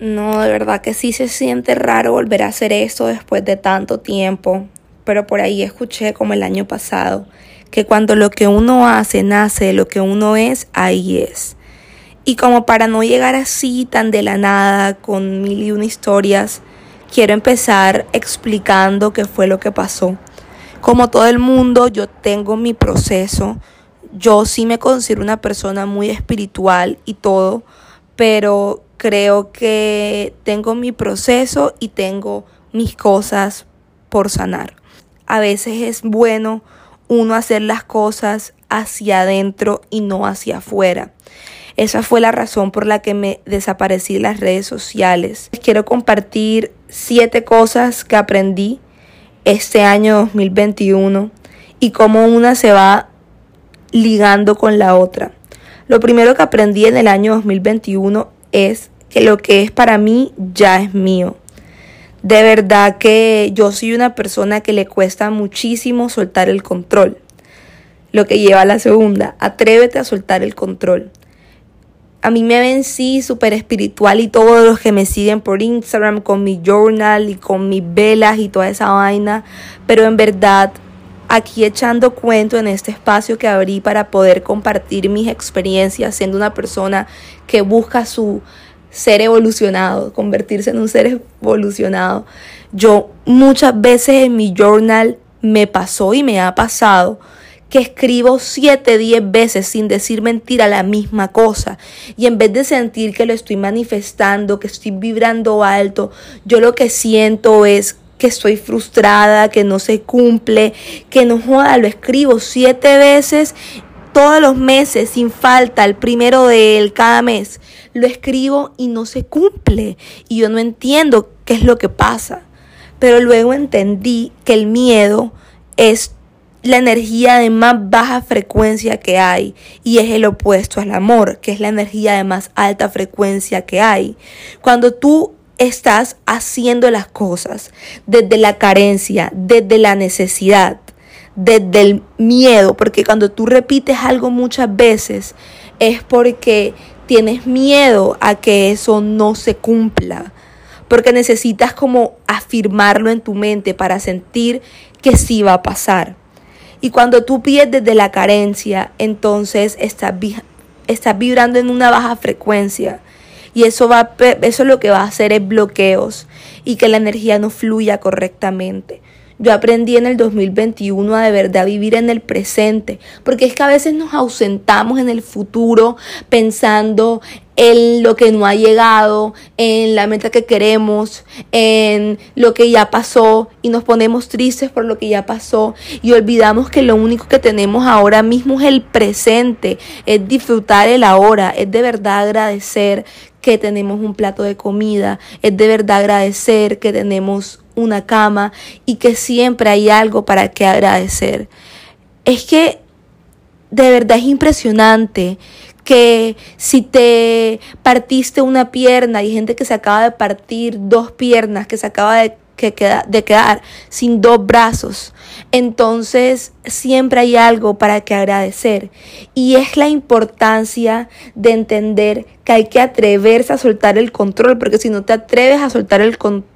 No, de verdad que sí se siente raro volver a hacer esto después de tanto tiempo. Pero por ahí escuché como el año pasado que cuando lo que uno hace nace de lo que uno es, ahí es. Y como para no llegar así tan de la nada con mil y una historias, quiero empezar explicando qué fue lo que pasó. Como todo el mundo, yo tengo mi proceso. Yo sí me considero una persona muy espiritual y todo, pero creo que tengo mi proceso y tengo mis cosas por sanar. A veces es bueno uno hacer las cosas hacia adentro y no hacia afuera. Esa fue la razón por la que me desaparecí de las redes sociales. Quiero compartir siete cosas que aprendí este año 2021 y cómo una se va ligando con la otra. Lo primero que aprendí en el año 2021 es que lo que es para mí ya es mío. De verdad que yo soy una persona que le cuesta muchísimo soltar el control. Lo que lleva a la segunda, atrévete a soltar el control. A mí me ven sí súper espiritual y todos los que me siguen por Instagram con mi journal y con mis velas y toda esa vaina, pero en verdad aquí echando cuento en este espacio que abrí para poder compartir mis experiencias siendo una persona que busca su ser evolucionado, convertirse en un ser evolucionado. Yo muchas veces en mi journal me pasó y me ha pasado que escribo siete, diez veces sin decir mentira la misma cosa. Y en vez de sentir que lo estoy manifestando, que estoy vibrando alto, yo lo que siento es que estoy frustrada, que no se cumple, que no joda, lo escribo siete veces todos los meses sin falta, el primero de él, cada mes, lo escribo y no se cumple. Y yo no entiendo qué es lo que pasa. Pero luego entendí que el miedo es la energía de más baja frecuencia que hay y es el opuesto al amor, que es la energía de más alta frecuencia que hay. Cuando tú estás haciendo las cosas desde la carencia, desde la necesidad, desde el miedo, porque cuando tú repites algo muchas veces es porque tienes miedo a que eso no se cumpla, porque necesitas como afirmarlo en tu mente para sentir que sí va a pasar. Y cuando tú pides desde la carencia, entonces estás, estás vibrando en una baja frecuencia. Y eso, va, eso lo que va a hacer es bloqueos y que la energía no fluya correctamente. Yo aprendí en el 2021 a de verdad vivir en el presente, porque es que a veces nos ausentamos en el futuro pensando en lo que no ha llegado, en la meta que queremos, en lo que ya pasó y nos ponemos tristes por lo que ya pasó y olvidamos que lo único que tenemos ahora mismo es el presente, es disfrutar el ahora, es de verdad agradecer que tenemos un plato de comida, es de verdad agradecer que tenemos una cama y que siempre hay algo para que agradecer. Es que de verdad es impresionante que si te partiste una pierna, y gente que se acaba de partir dos piernas, que se acaba de, de quedar sin dos brazos, entonces siempre hay algo para que agradecer. Y es la importancia de entender que hay que atreverse a soltar el control, porque si no te atreves a soltar el control,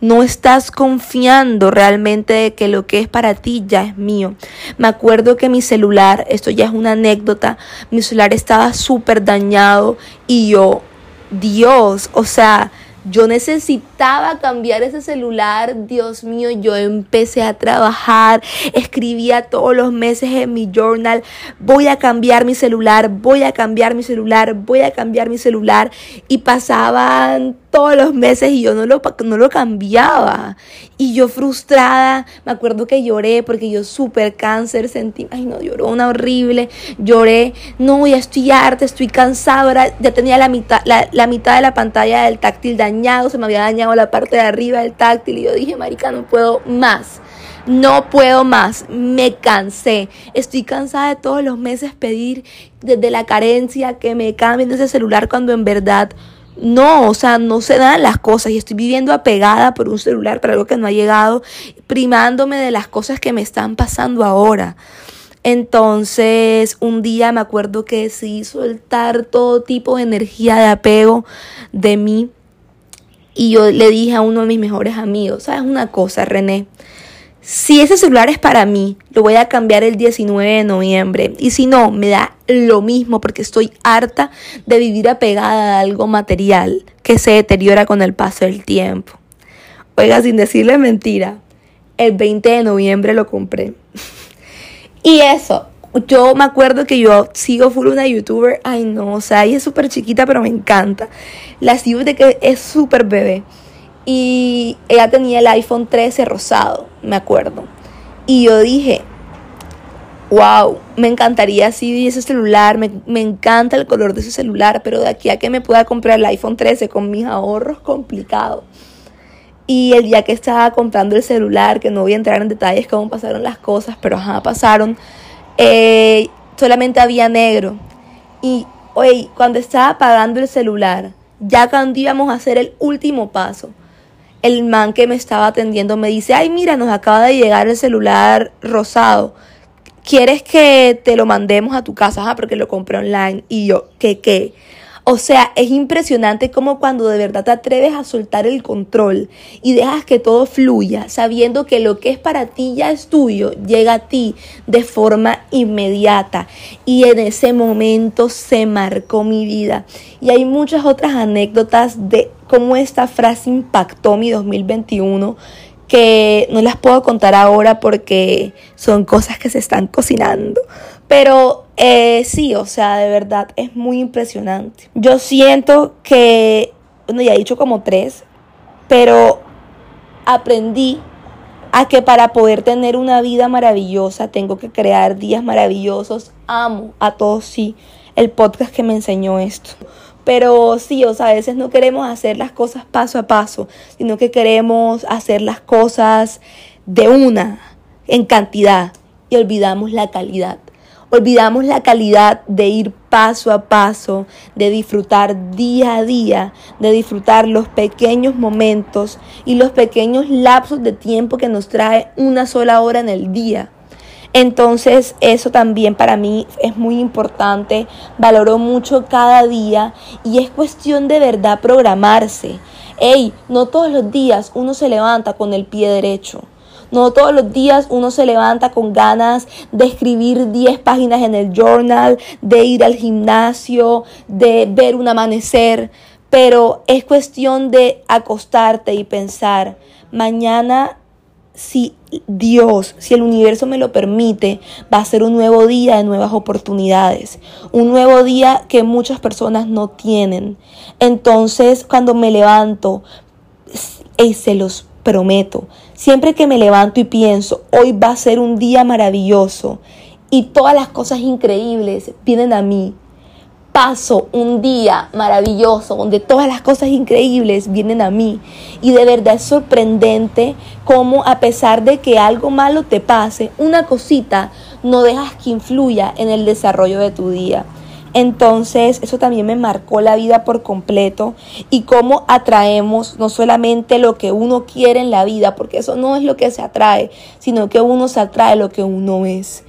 no estás confiando realmente de que lo que es para ti ya es mío. Me acuerdo que mi celular, esto ya es una anécdota, mi celular estaba súper dañado y yo, Dios, o sea, yo necesitaba cambiar ese celular, Dios mío, yo empecé a trabajar, escribía todos los meses en mi journal, voy a cambiar mi celular, voy a cambiar mi celular, voy a cambiar mi celular y pasaban todos los meses y yo no lo, no lo cambiaba. Y yo frustrada, me acuerdo que lloré porque yo súper cáncer sentí, ay no, lloró una horrible, lloré, no, ya estoy harta, estoy cansada, ya tenía la mitad, la, la mitad de la pantalla del táctil dañado, se me había dañado la parte de arriba del táctil y yo dije, marica, no puedo más. No puedo más, me cansé. Estoy cansada de todos los meses pedir desde la carencia que me cambien ese celular cuando en verdad no, o sea, no se dan las cosas y estoy viviendo apegada por un celular, para algo que no ha llegado, primándome de las cosas que me están pasando ahora. Entonces, un día me acuerdo que decidí soltar todo tipo de energía de apego de mí Y yo le dije a uno de mis mejores amigos, ¿sabes una cosa, René? Si ese celular es para mí, lo voy a cambiar el 19 de noviembre. Y si no, me da lo mismo porque estoy harta de vivir apegada a algo material que se deteriora con el paso del tiempo. Oiga, sin decirle mentira, el 20 de noviembre lo compré. y eso, yo me acuerdo que yo sigo full una youtuber, ay no, o sea, ella es súper chiquita, pero me encanta. La sigo de que es súper bebé. Y ella tenía el iPhone 13 rosado, me acuerdo. Y yo dije, wow, me encantaría así ese celular, me, me, encanta el color de ese celular, pero de aquí a que me pueda comprar el iPhone 13 con mis ahorros, complicado. Y el día que estaba comprando el celular, que no voy a entrar en detalles cómo pasaron las cosas, pero ajá, pasaron, eh, solamente había negro. Y, oye, cuando estaba pagando el celular, ya cuando íbamos a hacer el último paso, el man que me estaba atendiendo me dice, ay, mira, nos acaba de llegar el celular rosado. ¿Quieres que te lo mandemos a tu casa? Ah, porque lo compré online. Y yo, ¿qué qué? O sea, es impresionante como cuando de verdad te atreves a soltar el control y dejas que todo fluya, sabiendo que lo que es para ti ya es tuyo, llega a ti de forma inmediata. Y en ese momento se marcó mi vida. Y hay muchas otras anécdotas de cómo esta frase impactó mi 2021 que no las puedo contar ahora porque son cosas que se están cocinando. Pero eh, sí, o sea, de verdad es muy impresionante. Yo siento que, bueno, ya he dicho como tres, pero aprendí a que para poder tener una vida maravillosa tengo que crear días maravillosos. Amo a todos, sí, el podcast que me enseñó esto. Pero sí, o sea, a veces no queremos hacer las cosas paso a paso, sino que queremos hacer las cosas de una, en cantidad, y olvidamos la calidad. Olvidamos la calidad de ir paso a paso, de disfrutar día a día, de disfrutar los pequeños momentos y los pequeños lapsos de tiempo que nos trae una sola hora en el día. Entonces eso también para mí es muy importante, valoro mucho cada día y es cuestión de verdad programarse. Ey, no todos los días uno se levanta con el pie derecho. No todos los días uno se levanta con ganas de escribir 10 páginas en el journal, de ir al gimnasio, de ver un amanecer, pero es cuestión de acostarte y pensar, mañana si Dios, si el universo me lo permite, va a ser un nuevo día de nuevas oportunidades, un nuevo día que muchas personas no tienen. Entonces, cuando me levanto, y se los prometo, siempre que me levanto y pienso, hoy va a ser un día maravilloso y todas las cosas increíbles vienen a mí, paso un día maravilloso donde todas las cosas increíbles vienen a mí. Y de verdad es sorprendente cómo a pesar de que algo malo te pase, una cosita no dejas que influya en el desarrollo de tu día. Entonces, eso también me marcó la vida por completo y cómo atraemos no solamente lo que uno quiere en la vida, porque eso no es lo que se atrae, sino que uno se atrae lo que uno es.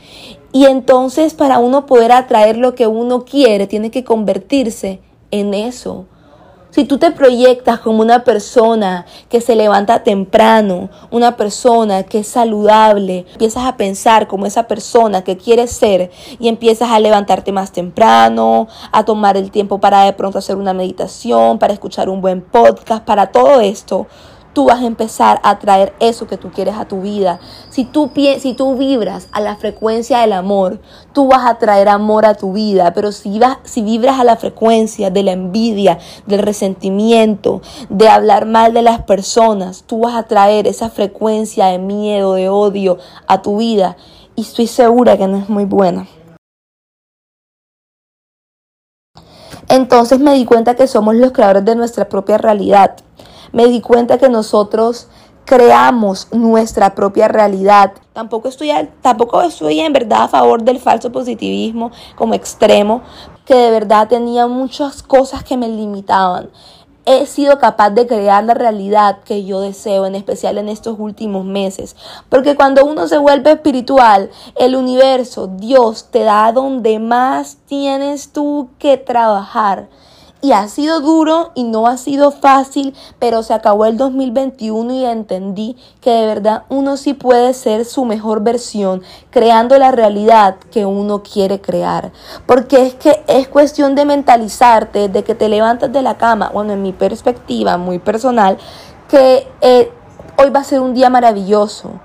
Y entonces, para uno poder atraer lo que uno quiere, tiene que convertirse en eso. Si tú te proyectas como una persona que se levanta temprano, una persona que es saludable, empiezas a pensar como esa persona que quieres ser y empiezas a levantarte más temprano, a tomar el tiempo para de pronto hacer una meditación, para escuchar un buen podcast, para todo esto, tú vas a empezar a traer eso que tú quieres a tu vida. Si tú, si tú vibras a la frecuencia del amor, tú vas a traer amor a tu vida. Pero si, vas, si vibras a la frecuencia de la envidia, del resentimiento, de hablar mal de las personas, tú vas a traer esa frecuencia de miedo, de odio a tu vida. Y estoy segura que no es muy buena. Entonces me di cuenta que somos los creadores de nuestra propia realidad me di cuenta que nosotros creamos nuestra propia realidad. Tampoco estoy, tampoco estoy en verdad a favor del falso positivismo como extremo, que de verdad tenía muchas cosas que me limitaban. He sido capaz de crear la realidad que yo deseo, en especial en estos últimos meses. Porque cuando uno se vuelve espiritual, el universo, Dios, te da donde más tienes tú que trabajar Y ha sido duro y no ha sido fácil, pero se acabó el 2021 y entendí que de verdad uno sí puede ser su mejor versión, creando la realidad que uno quiere crear. Porque es que es cuestión de mentalizarte, de que te levantas de la cama, bueno, en mi perspectiva muy personal, que eh, hoy va a ser un día maravilloso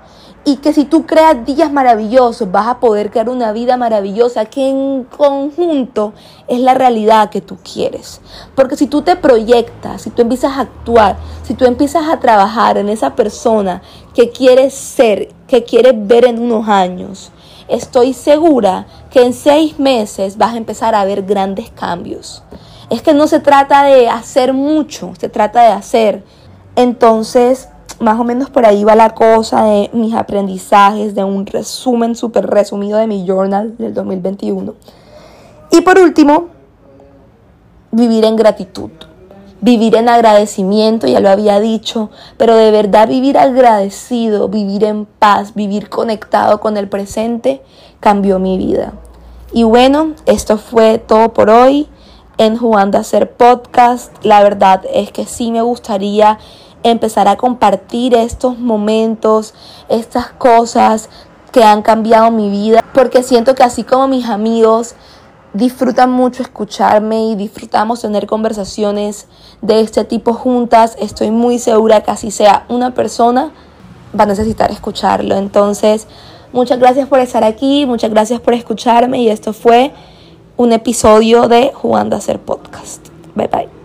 y que si tú creas días maravillosos vas a poder crear una vida maravillosa que en conjunto es la realidad que tú quieres. Porque si tú te proyectas, si tú empiezas a actuar, si tú empiezas a trabajar en esa persona que quieres ser, que quieres ver en unos años, estoy segura que en seis meses vas a empezar a ver grandes cambios. Es que no se trata de hacer mucho, se trata de hacer. Entonces, más o menos por ahí va la cosa de mis aprendizajes, de un resumen súper resumido de mi journal del 2021. Y por último, vivir en gratitud, vivir en agradecimiento, ya lo había dicho, pero de verdad vivir agradecido, vivir en paz, vivir conectado con el presente, cambió mi vida. Y bueno, esto fue todo por hoy en Jugando a Hacer Podcast. La verdad es que sí me gustaría empezar a compartir estos momentos, estas cosas que han cambiado mi vida, porque siento que así como mis amigos disfrutan mucho escucharme y disfrutamos tener conversaciones de este tipo juntas, estoy muy segura que así sea una persona, va a necesitar escucharlo. Entonces, muchas gracias por estar aquí, muchas gracias por escucharme y esto fue un episodio de Jugando a hacer podcast. Bye bye.